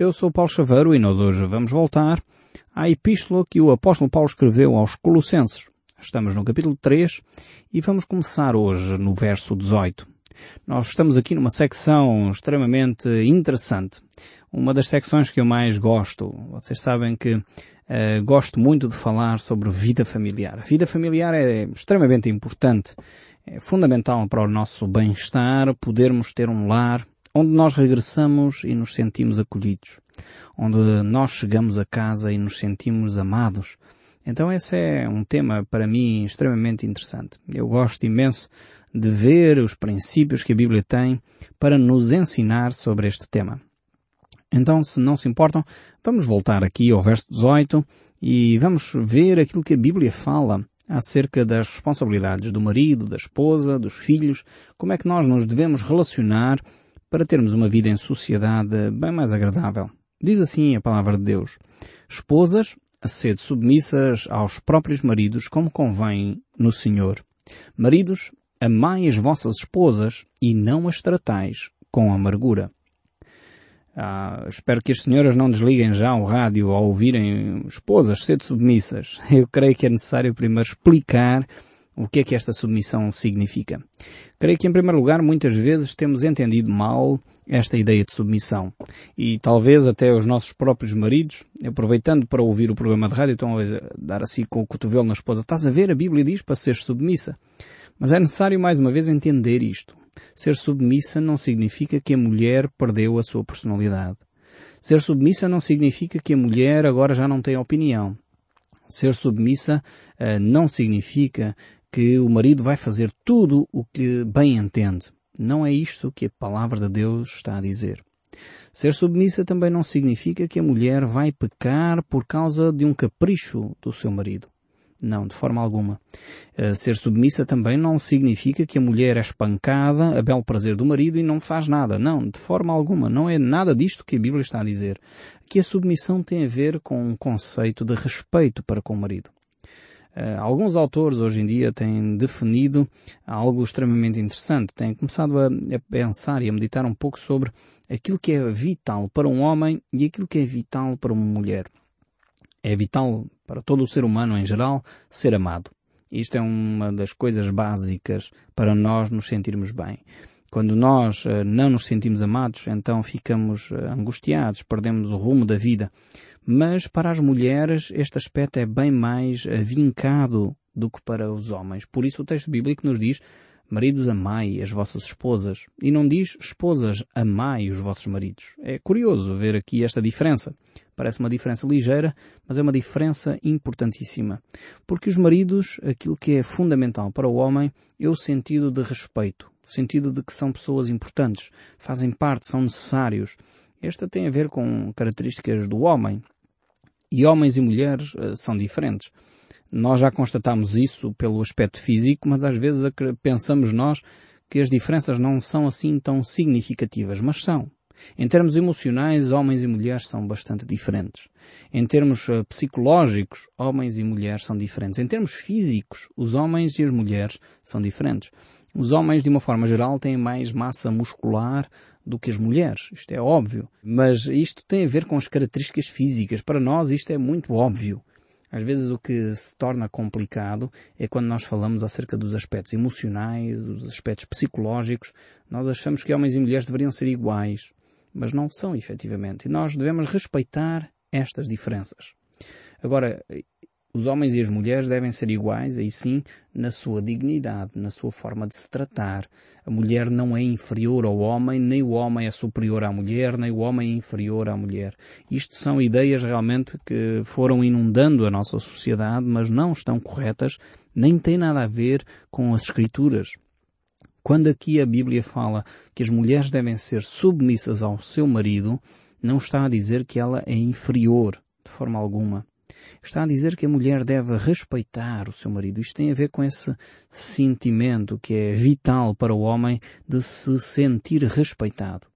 eu sou Paulo Chaveiro e nós hoje vamos voltar à epístola que o apóstolo Paulo escreveu aos Colossenses. Estamos no capítulo 3 e vamos começar hoje no verso 18. Nós estamos aqui numa secção extremamente interessante. Uma das secções que eu mais gosto. Vocês sabem que uh, gosto muito de falar sobre vida familiar. A vida familiar é extremamente importante. É fundamental para o nosso bem-estar, podermos ter um lar onde nós regressamos e nos sentimos acolhidos. Onde nós chegamos a casa e nos sentimos amados. Então esse é um tema para mim extremamente interessante. Eu gosto imenso de ver os princípios que a Bíblia tem para nos ensinar sobre este tema. Então, se não se importam, vamos voltar aqui ao verso 18 e vamos ver aquilo que a Bíblia fala acerca das responsabilidades do marido, da esposa, dos filhos, como é que nós nos devemos relacionar para termos uma vida em sociedade bem mais agradável. Diz assim a palavra de Deus. Esposas, sede submissas aos próprios maridos como convém no Senhor. Maridos, amai as vossas esposas e não as tratais com amargura. Ah, espero que as senhoras não desliguem já o rádio ao ouvirem esposas ser submissas. Eu creio que é necessário primeiro explicar o que é que esta submissão significa. Creio que, em primeiro lugar, muitas vezes temos entendido mal esta ideia de submissão. E talvez até os nossos próprios maridos, aproveitando para ouvir o programa de rádio, estão a dar assim com o cotovelo na esposa. Estás a ver? A Bíblia diz para ser submissa. Mas é necessário mais uma vez entender isto. Ser submissa não significa que a mulher perdeu a sua personalidade. Ser submissa não significa que a mulher agora já não tem opinião. Ser submissa uh, não significa que o marido vai fazer tudo o que bem entende. Não é isto que a palavra de Deus está a dizer. Ser submissa também não significa que a mulher vai pecar por causa de um capricho do seu marido. Não, de forma alguma. Uh, ser submissa também não significa que a mulher é espancada a belo prazer do marido e não faz nada. Não, de forma alguma. Não é nada disto que a Bíblia está a dizer. Que a submissão tem a ver com um conceito de respeito para com o marido. Uh, alguns autores hoje em dia têm definido algo extremamente interessante. Têm começado a, a, pensar e a meditar um pouco sobre aquilo que é vital para um homem e aquilo que é vital para uma mulher. É vital para todo o ser humano em geral ser amado. Isto é uma das coisas básicas para nós nos sentirmos bem. Quando nós uh, não nos sentimos amados, então ficamos uh, angustiados, perdemos o rumo da vida. Mas para as mulheres este aspecto é bem mais uh, vincado do que para os homens. Por isso o texto bíblico nos diz Maridos, amai as vossas esposas. E não diz esposas, amai os vossos maridos. É curioso ver aqui esta diferença. Parece uma diferença ligeira, mas é uma diferença importantíssima. Porque os maridos, aquilo que é fundamental para o homem é o sentido de respeito. O sentido de que são pessoas importantes, fazem parte, são necessários. Esta tem a ver com características do homem. E homens e mulheres uh, são diferentes. Nós já constatamos isso pelo aspecto físico, mas às vezes pensamos nós que as diferenças não são assim tão significativas, mas são. Em termos emocionais, homens e mulheres são bastante diferentes. Em termos uh, psicológicos, homens e mulheres são diferentes. Em termos físicos, os homens e as mulheres são diferentes. Os homens, de uma forma geral, têm mais massa muscular do que as mulheres. Isto é óbvio. Mas isto tem a ver com as características físicas. Para nós, isto é muito óbvio. Às vezes o que se torna complicado é quando nós falamos acerca dos aspectos emocionais, dos aspectos psicológicos. Nós achamos que homens e mulheres deveriam ser iguais, mas não são efetivamente. E nós devemos respeitar estas diferenças. Agora, os homens e as mulheres devem ser iguais, aí sim, na sua dignidade, na sua forma de se tratar. A mulher não é inferior ao homem, nem o homem é superior à mulher, nem o homem é inferior à mulher. Isto são ideias realmente que foram inundando a nossa sociedade, mas não estão corretas, nem têm nada a ver com as escrituras. Quando aqui a Bíblia fala que as mulheres devem ser submissas ao seu marido, não está a dizer que ela é inferior, de forma alguma está a dizer que a mulher deve respeitar o seu marido. Isto tem a ver com esse sentimento que é vital para o homem de se sentir respeitado.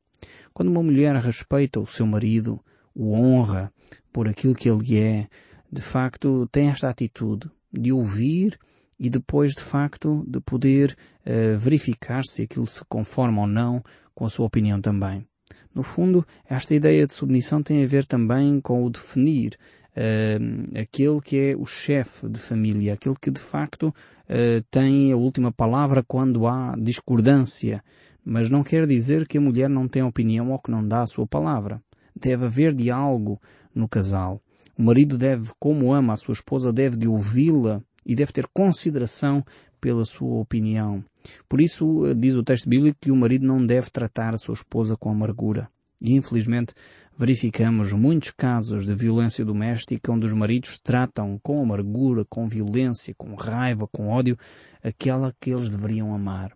Quando uma mulher respeita o seu marido, o honra por aquilo que ele é, de facto tem esta atitude de ouvir e depois de facto de poder uh, verificar se aquilo se conforma ou não com a sua opinião também. No fundo, esta ideia de submissão tem a ver também com o definir uh, aquele que é o chefe de família, aquele que de facto uh, tem a última palavra quando há discordância. Mas não quer dizer que a mulher não tem opinião ou que não dá a sua palavra. Deve haver diálogo no casal. O marido deve, como ama a sua esposa, deve de ouvi-la e deve ter consideração pela sua opinião. Por isso, eh, diz o texto bíblico que o marido não deve tratar a sua esposa com amargura. E infelizmente verificamos muitos casos de violência doméstica onde os maridos tratam com amargura, com violência, com raiva, com ódio aquela que eles deveriam amar.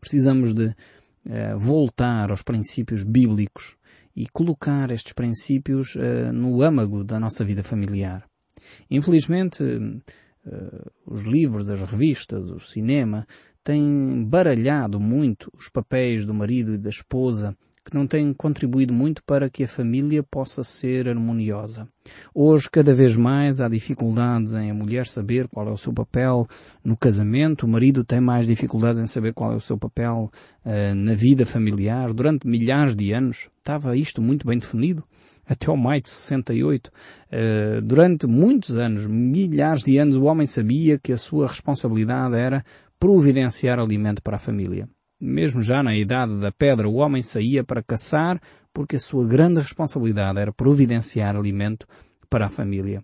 Precisamos de uh, voltar aos princípios bíblicos e colocar estes princípios uh, no âmago da nossa vida familiar. Infelizmente, uh, os livros, as revistas, o cinema têm baralhado muito os papéis do marido e da esposa que não têm contribuído muito para que a família possa ser harmoniosa. Hoje, cada vez mais, há dificuldades em a mulher saber qual é o seu papel no casamento, o marido tem mais dificuldades em saber qual é o seu papel uh, na vida familiar. Durante milhares de anos estava isto muito bem definido. Até o maio de 68. Uh, eh, durante muitos anos, milhares de anos, o homem sabia que a sua responsabilidade era providenciar alimento para a família. Mesmo já na idade da pedra, o homem saía para caçar porque a sua grande responsabilidade era providenciar alimento para a família.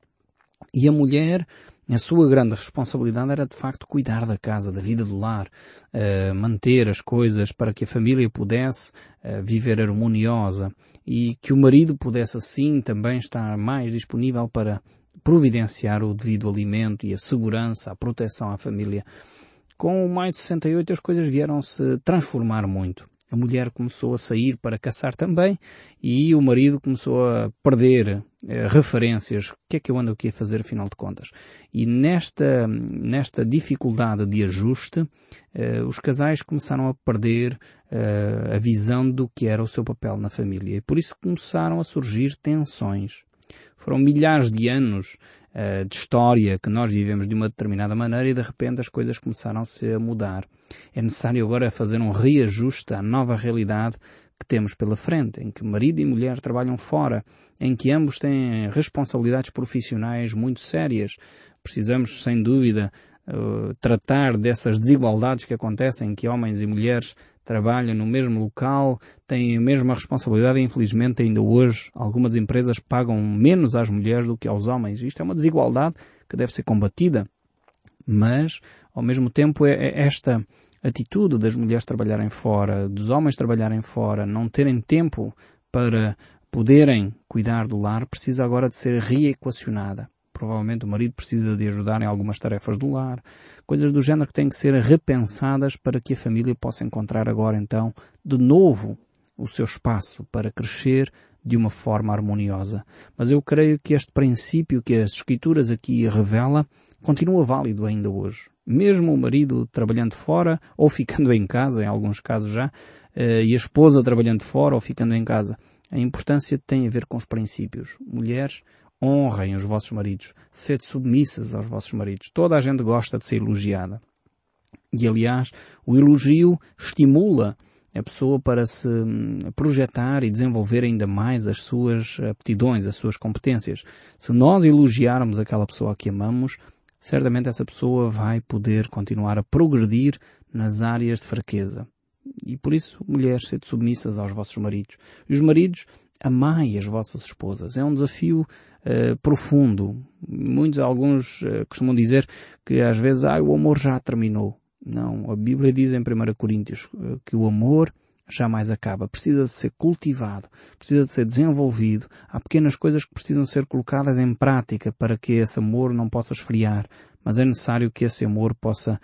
E a mulher, a sua grande responsabilidade era de facto cuidar da casa, da vida do lar, uh, manter as coisas para que a família pudesse uh, viver harmoniosa e que o marido pudesse assim também estar mais disponível para providenciar o devido alimento e a segurança, a proteção à família. Com o maio de 68 as coisas vieram se transformar muito. A mulher começou a sair para caçar também e o marido começou a perder eh, referências. O que é que eu ando aqui a fazer afinal de contas? E nesta, nesta dificuldade de ajuste, eh, os casais começaram a perder eh, a visão do que era o seu papel na família. E por isso começaram a surgir tensões. Foram milhares de anos uh, de história que nós vivemos de uma determinada maneira e de repente as coisas começaram-se a mudar. É necessário agora fazer um reajuste à nova realidade que temos pela frente, em que marido e mulher trabalham fora, em que ambos têm responsabilidades profissionais muito sérias. Precisamos, sem dúvida, uh, tratar dessas desigualdades que acontecem, em que homens e mulheres trabalham no mesmo local, têm a mesma responsabilidade e infelizmente ainda hoje algumas empresas pagam menos às mulheres do que aos homens. Isto é uma desigualdade que deve ser combatida. Mas, ao mesmo tempo, é, é esta atitude das mulheres trabalharem fora, dos homens trabalharem fora, não terem tempo para poderem cuidar do lar, precisa agora de ser reequacionada provavelmente o marido precisa de ajudar em algumas tarefas do lar, coisas do género que têm que ser repensadas para que a família possa encontrar agora então de novo o seu espaço para crescer de uma forma harmoniosa. Mas eu creio que este princípio que as escrituras aqui revela continua válido ainda hoje. Mesmo o marido trabalhando fora ou ficando em casa, em alguns casos já, eh, e a esposa trabalhando fora ou ficando em casa. A importância tem a ver com os princípios. Mulheres, honrem os vossos maridos, sede submissas aos vossos maridos. Toda a gente gosta de ser elogiada. E aliás, o elogio estimula a pessoa para se hum, projetar e desenvolver ainda mais as suas aptidões, as suas competências. Se nós elogiarmos aquela pessoa que amamos, certamente essa pessoa vai poder continuar a progredir nas áreas de fraqueza. E por isso, mulheres, sede submissas aos vossos maridos. E os maridos, amai as vossas esposas. É um desafio uh, profundo. Muitos, alguns uh, costumam dizer que às vezes, ah, o amor já terminou. Não, a Bíblia diz em 1 Coríntios uh, que o amor jamais acaba. Precisa de ser cultivado, precisa de ser desenvolvido. Há pequenas coisas que precisam ser colocadas em prática para que esse amor não possa esfriar, mas é necessário que esse amor possa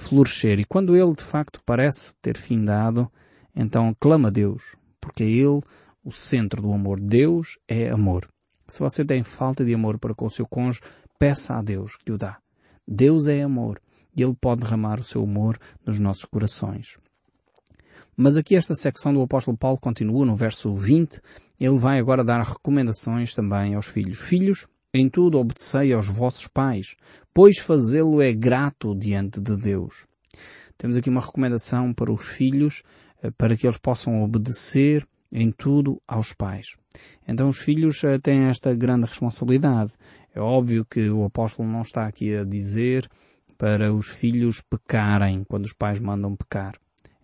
florescer. E quando ele de facto parece ter findado, então clama a Deus, porque é Ele o centro do amor. Deus é amor. Se você tem falta de amor para com o seu cônjuge, peça a Deus que o dá. Deus é amor e Ele pode derramar o seu amor nos nossos corações. Mas aqui esta secção do apóstolo Paulo continua no verso 20. Ele vai agora dar recomendações também aos filhos. Filhos, em tudo obedecei aos vossos pais, pois fazê-lo é grato diante de Deus. Temos aqui uma recomendação para os filhos, eh, para que eles possam obedecer em tudo aos pais. Então os filhos uh, têm esta grande responsabilidade. É óbvio que o apóstolo não está aqui a dizer para os filhos pecarem quando os pais mandam pecar.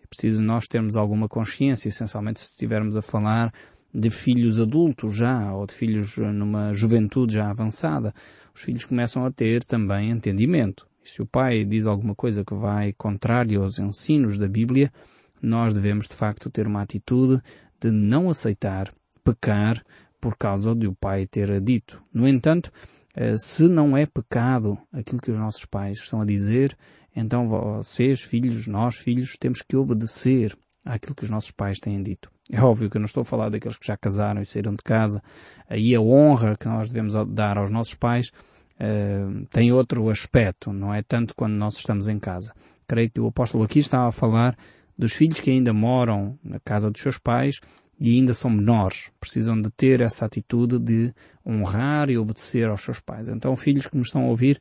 É preciso nós termos alguma consciência, essencialmente se estivermos a falar de filhos adultos já, ou de filhos numa juventude já avançada. Os filhos começam a ter também entendimento. E se o pai diz alguma coisa que vai contrário aos ensinos da Bíblia, nós devemos de facto ter uma atitude de não aceitar pecar por causa de o pai ter dito. No entanto, eh, se não é pecado aquilo que os nossos pais estão a dizer, então vocês, filhos, nós, filhos, temos que obedecer àquilo que os nossos pais têm dito. É óbvio que eu não estou a falar daqueles que já casaram e saíram de casa. Aí a honra que nós devemos dar aos nossos pais uh, tem outro aspecto, não é tanto quando nós estamos em casa. Creio que o apóstolo aqui estava a falar dos filhos que ainda moram na casa dos seus pais e ainda são menores, precisam de ter essa atitude de honrar e obedecer aos seus pais. Então, filhos que me estão a ouvir,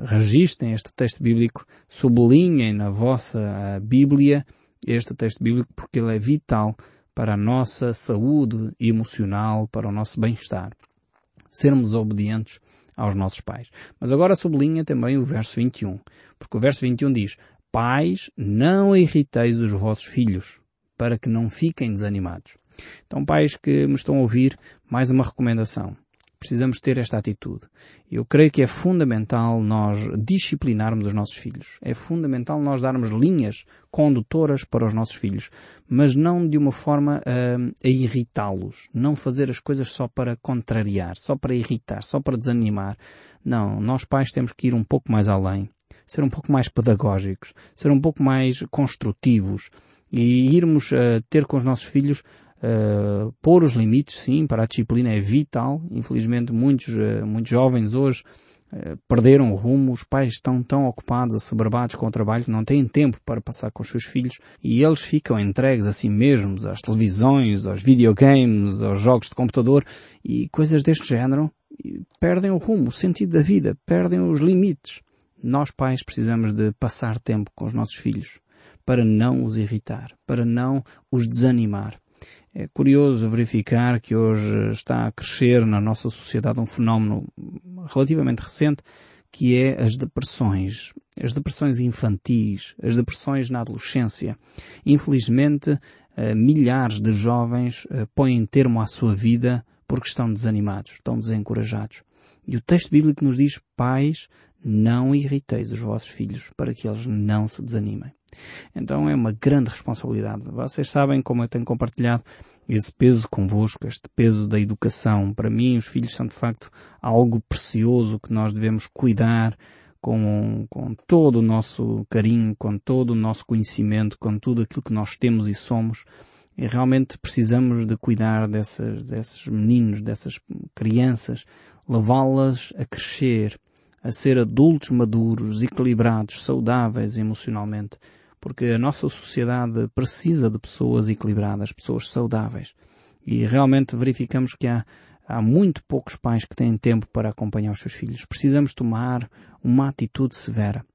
registrem este texto bíblico, sublinhem na vossa Bíblia este texto bíblico porque ele é vital para a nossa saúde emocional, para o nosso bem-estar. Sermos obedientes aos nossos pais. Mas agora sublinha também o verso 21, porque o verso 21 diz, Pais, não irriteis os vossos filhos, para que não fiquem desanimados. Então, pais que me estão a ouvir, mais uma recomendação. Precisamos ter esta atitude. Eu creio que é fundamental nós disciplinarmos os nossos filhos. É fundamental nós darmos linhas condutoras para os nossos filhos, mas não de uma forma uh, a irritá-los. Não fazer as coisas só para contrariar, só para irritar, só para desanimar. Não, nós pais temos que ir um pouco mais além, ser um pouco mais pedagógicos, ser um pouco mais construtivos e irmos uh, ter com os nossos filhos Uh, pôr os limites, sim, para a disciplina é vital. Infelizmente, muitos, uh, muitos jovens hoje perderam o rumo. Os pais estão tão ocupados, assoberbados com o trabalho, que não têm tempo para passar com os seus filhos e eles ficam entregues a si mesmos, às televisões, aos videogames, aos jogos de computador e coisas deste género. E perdem o rumo, o sentido da vida, perdem os limites. Nós, pais, precisamos de passar tempo com os nossos filhos para não os irritar, para não os desanimar é curioso verificar que hoje está a crescer na nossa sociedade um fenómeno relativamente recente que é as depressões, as depressões infantis, as depressões na adolescência. Infelizmente, eh, milhares de jovens eh, põem termo à sua vida porque estão desanimados, estão desencorajados. E o texto bíblico nos diz, pais, não irriteis os vossos filhos para que eles não se desanimem. Então é uma grande responsabilidade. Vocês sabem como eu tenho compartilhado esse peso convosco, este peso da educação. Para mim, os filhos são de facto algo precioso que nós devemos cuidar com, com todo o nosso carinho, com todo o nosso conhecimento, com tudo aquilo que nós temos e somos. E realmente precisamos de cuidar dessas, desses meninos, dessas crianças, levá-las a crescer, a ser adultos maduros, equilibrados, saudáveis emocionalmente porque a nossa sociedade precisa de pessoas equilibradas, pessoas saudáveis. E realmente verificamos que há, há muito poucos pais que têm tempo para acompanhar os seus filhos. Precisamos tomar uma atitude severa.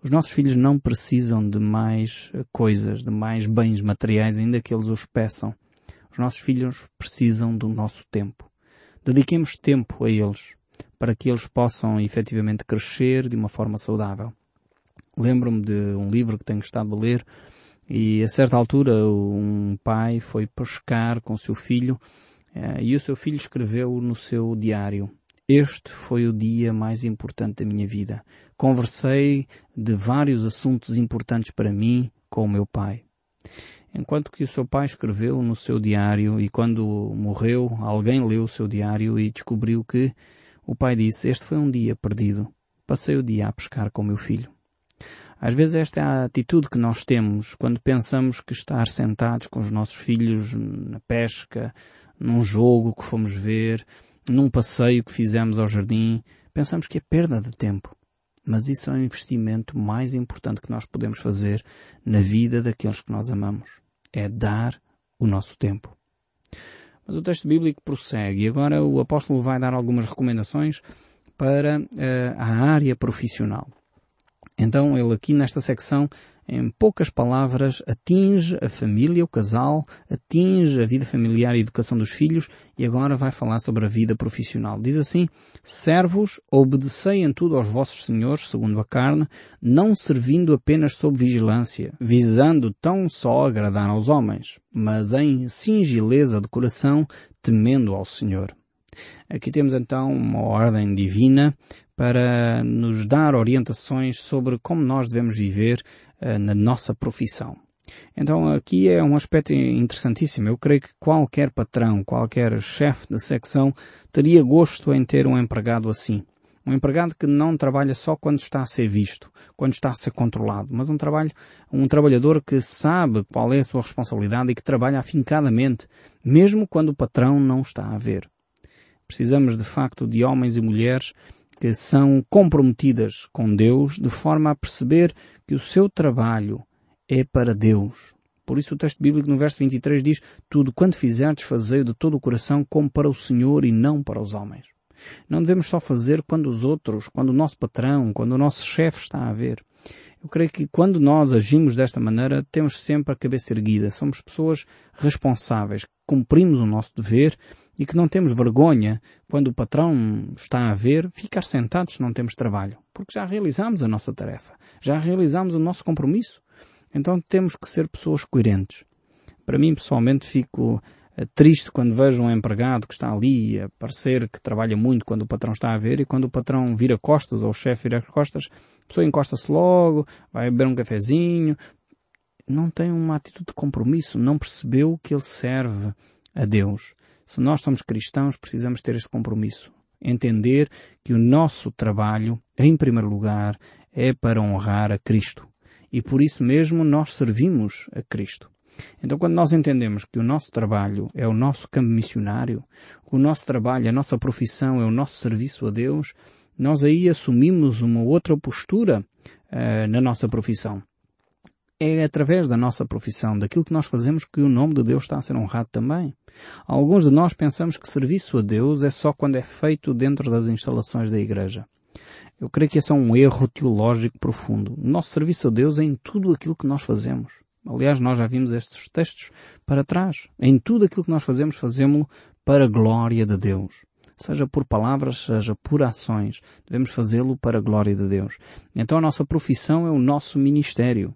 Os nossos filhos não precisam de mais coisas, de mais bens materiais, ainda que eles os peçam. Os nossos filhos precisam do nosso tempo. Dediquemos tempo a eles para que eles possam efetivamente crescer de uma forma saudável. Lembro-me de um livro que tenho estado a ler e a certa altura um pai foi pescar com seu filho eh, e o seu filho escreveu no seu diário este foi o dia mais importante da minha vida. Conversei de vários assuntos importantes para mim com o meu pai. Enquanto que o seu pai escreveu no seu diário e quando morreu, alguém leu o seu diário e descobriu que o pai disse, este foi um dia perdido. Passei o dia a pescar com meu filho. Às vezes esta é a atitude que nós temos quando pensamos que estar sentados com os nossos filhos na pesca, num jogo que fomos ver, num passeio que fizemos ao jardim, pensamos que é perda de tempo. Mas isso é o investimento mais importante que nós podemos fazer na vida daqueles que nós amamos. É dar o nosso tempo. Mas o texto bíblico prossegue e agora o apóstolo vai dar algumas recomendações para uh, a área profissional. Então ele aqui nesta secção em poucas palavras, atinge a família, o casal, atinge a vida familiar e a educação dos filhos e agora vai falar sobre a vida profissional. Diz assim, servos, obedecei em tudo aos vossos senhores, segundo a carne, não servindo apenas sob vigilância, visando tão só agradar aos homens, mas em singeleza de coração, temendo ao Senhor. Aqui temos então uma ordem divina para nos dar orientações sobre como nós devemos viver na nossa profissão. Então aqui é um aspecto interessantíssimo. Eu creio que qualquer patrão, qualquer chefe de secção teria gosto em ter um empregado assim. Um empregado que não trabalha só quando está a ser visto, quando está a ser controlado, mas um trabalho, um trabalhador que sabe qual é a sua responsabilidade e que trabalha afincadamente, mesmo quando o patrão não está a ver. Precisamos de facto de homens e mulheres que são comprometidas com Deus de forma a perceber que o seu trabalho é para Deus. Por isso o texto bíblico no verso 23 diz, tudo quanto fizerdes fazei de todo o coração como para o Senhor e não para os homens. Não devemos só fazer quando os outros, quando o nosso patrão, quando o nosso chefe está a ver. Eu creio que quando nós agimos desta maneira, temos sempre a cabeça erguida. Somos pessoas responsáveis, cumprimos o nosso dever e que não temos vergonha, quando o patrão está a ver, ficar sentados se não temos trabalho. Porque já realizamos a nossa tarefa. Já realizamos o nosso compromisso. Então temos que ser pessoas coerentes. Para mim, pessoalmente, fico eh, triste quando vejo um empregado que está ali a parecer que trabalha muito quando o patrão está a ver e quando o patrão vira costas ou o chefe vira costas, a pessoa encosta-se logo, vai beber um cafezinho, não tem uma atitude de compromisso, não percebeu que ele serve a Deus. Se nós somos cristãos, precisamos ter este compromisso. Entender que o nosso trabalho, em primeiro lugar, é para honrar a Cristo. E por isso mesmo nós servimos a Cristo. Então quando nós entendemos que o nosso trabalho é o nosso campo missionário, o nosso trabalho, a nossa profissão é o nosso serviço a Deus, nós aí assumimos uma outra postura uh, na nossa profissão é através da nossa profissão, daquilo que nós fazemos, que o nome de Deus está a ser honrado também. Alguns de nós pensamos que serviço a Deus é só quando é feito dentro das instalações da igreja. Eu creio que esse é um erro teológico profundo. O nosso serviço a Deus é em tudo aquilo que nós fazemos. Aliás, nós já vimos estes textos para trás. Em tudo aquilo que nós fazemos, fazemos-lo para a glória de Deus. Seja por palavras, seja por ações. Devemos fazê-lo para a glória de Deus. Então a nossa profissão é o nosso ministério.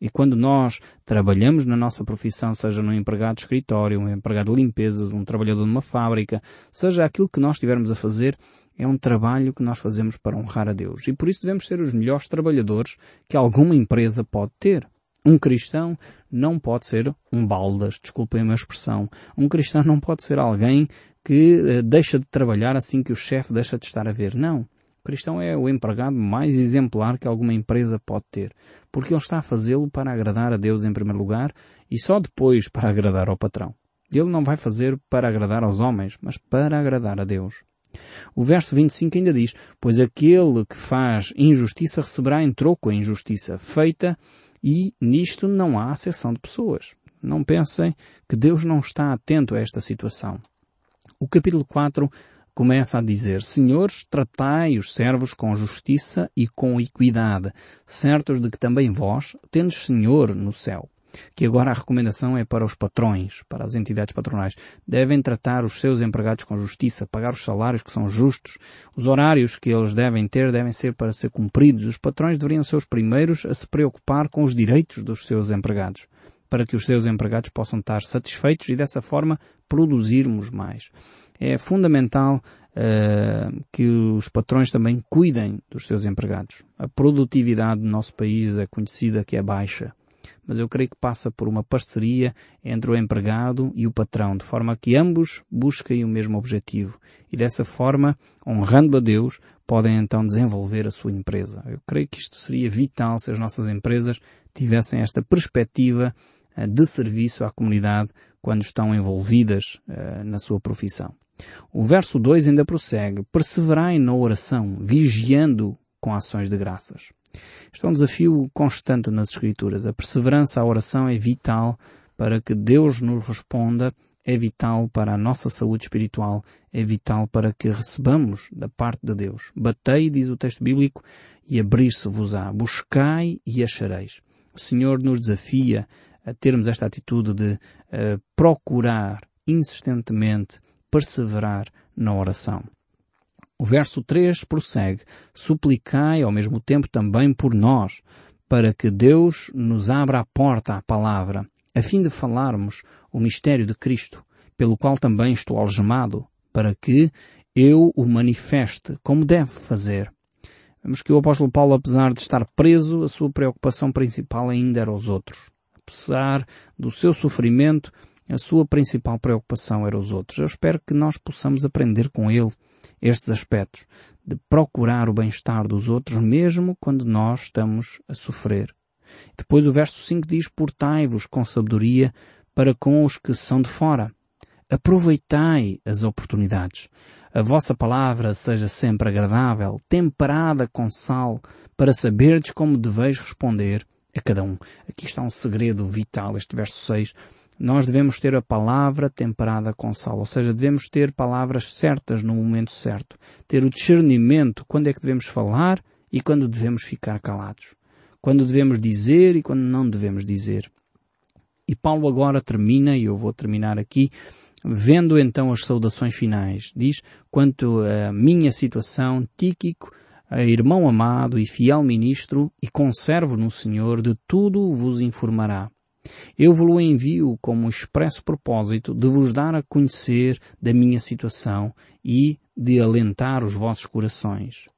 E quando nós trabalhamos na nossa profissão, seja num empregado de escritório, um empregado de limpezas, um trabalhador numa fábrica, seja aquilo que nós estivermos a fazer, é um trabalho que nós fazemos para honrar a Deus. E por isso devemos ser os melhores trabalhadores que alguma empresa pode ter. Um cristão não pode ser um baldas, desculpem a minha expressão. Um cristão não pode ser alguém que eh, deixa de trabalhar assim que o chefe deixa de estar a ver. Não. O cristão é o empregado mais exemplar que alguma empresa pode ter, porque ele está a fazê-lo para agradar a Deus em primeiro lugar e só depois para agradar ao patrão. Ele não vai fazer para agradar aos homens, mas para agradar a Deus. O verso 25 ainda diz, pois aquele que faz injustiça receberá em troco a injustiça feita e nisto não há acessão de pessoas. Não pensem que Deus não está atento a esta situação. O capítulo 4 começa a dizer, Senhores, tratai os servos com justiça e com equidade, certos de que também vós tendes Senhor no céu. Que agora a recomendação é para os patrões, para as entidades patronais. Devem tratar os seus empregados com justiça, pagar os salários que são justos. Os horários que eles devem ter devem ser para ser cumpridos. Os patrões deveriam ser os primeiros a se preocupar com os direitos dos seus empregados, para que os seus empregados possam estar satisfeitos e dessa forma produzirmos mais é fundamental uh, que os patrões também cuidem dos seus empregados. A produtividade do nosso país é conhecida que é baixa, mas eu creio que passa por uma parceria entre o empregado e o patrão, de forma que ambos busquem o mesmo objetivo e dessa forma, honrando a Deus, podem então desenvolver a sua empresa. Eu creio que isto seria vital se as nossas empresas tivessem esta perspectiva uh, de serviço à comunidade quando estão envolvidas uh, na sua profissão. O verso 2 ainda prossegue, perseverai na oração, vigiando com ações de graças. Isto é um desafio constante nas Escrituras. A perseverança à oração é vital para que Deus nos responda, é vital para a nossa saúde espiritual, é vital para que recebamos da parte de Deus. Batei, diz o texto bíblico, e abrir-se-vos-á. Buscai e achareis. O Senhor nos desafia a termos esta atitude de uh, procurar insistentemente perseverar na oração. O verso 3 prossegue: Suplicai ao mesmo tempo também por nós, para que Deus nos abra a porta à palavra, a fim de falarmos o mistério de Cristo, pelo qual também estou algemado, para que eu o manifeste como deve fazer. Vemos que o apóstolo Paulo, apesar de estar preso, a sua preocupação principal ainda era os outros. Apesar do seu sofrimento, a sua principal preocupação era os outros. Eu espero que nós possamos aprender com ele estes aspectos, de procurar o bem-estar dos outros mesmo quando nós estamos a sofrer. Depois o verso 5 diz, portai-vos com sabedoria para com os que são de fora. Aproveitai as oportunidades. A vossa palavra seja sempre agradável, temperada com sal, para saberdes como deveis responder a cada um. Aqui está um segredo vital, este verso 6 nós devemos ter a palavra temperada com sal, ou seja, devemos ter palavras certas no momento certo, ter o discernimento quando é que devemos falar e quando devemos ficar calados, quando devemos dizer e quando não devemos dizer. E Paulo agora termina, e eu vou terminar aqui, vendo então as saudações finais. Diz, quanto à minha situação, Tíquico, irmão amado e fiel ministro, e conservo no Senhor, de tudo vos informará eu vos envio como expresso propósito de vos dar a conhecer da minha situação e de alentar os vossos corações.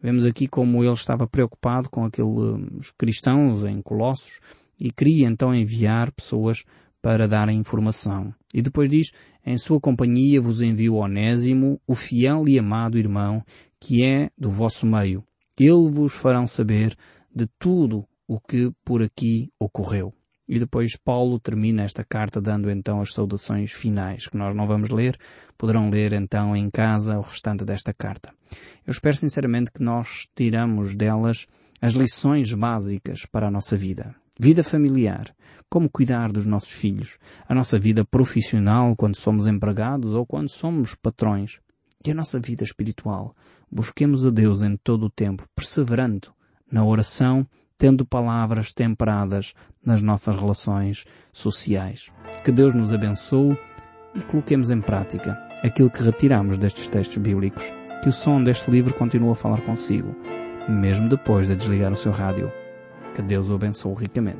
Vemos aqui como ele estava preocupado com aqueles cristãos em Colossos e queria então enviar pessoas para darem informação. E depois diz, em sua companhia vos envio Onésimo, o fiel e amado irmão, que é do vosso meio. Ele vos fará saber de tudo o que por aqui ocorreu. E depois Paulo termina esta carta dando então as saudações finais, que nós não vamos ler, poderão ler então em casa o restante desta carta. Eu espero sinceramente que nós tiramos delas as lições básicas para a nossa vida. Vida familiar, como cuidar dos nossos filhos, a nossa vida profissional quando somos empregados ou quando somos patrões, e a nossa vida espiritual. Busquemos a Deus em todo o tempo, perseverando na oração tendo palavras temperadas nas nossas relações sociais. Que Deus nos abençoe e coloquemos em prática aquilo que retiramos destes textos bíblicos. Que o som deste livro continue a falar consigo, mesmo depois de desligar o seu rádio. Que Deus o abençoe ricamente.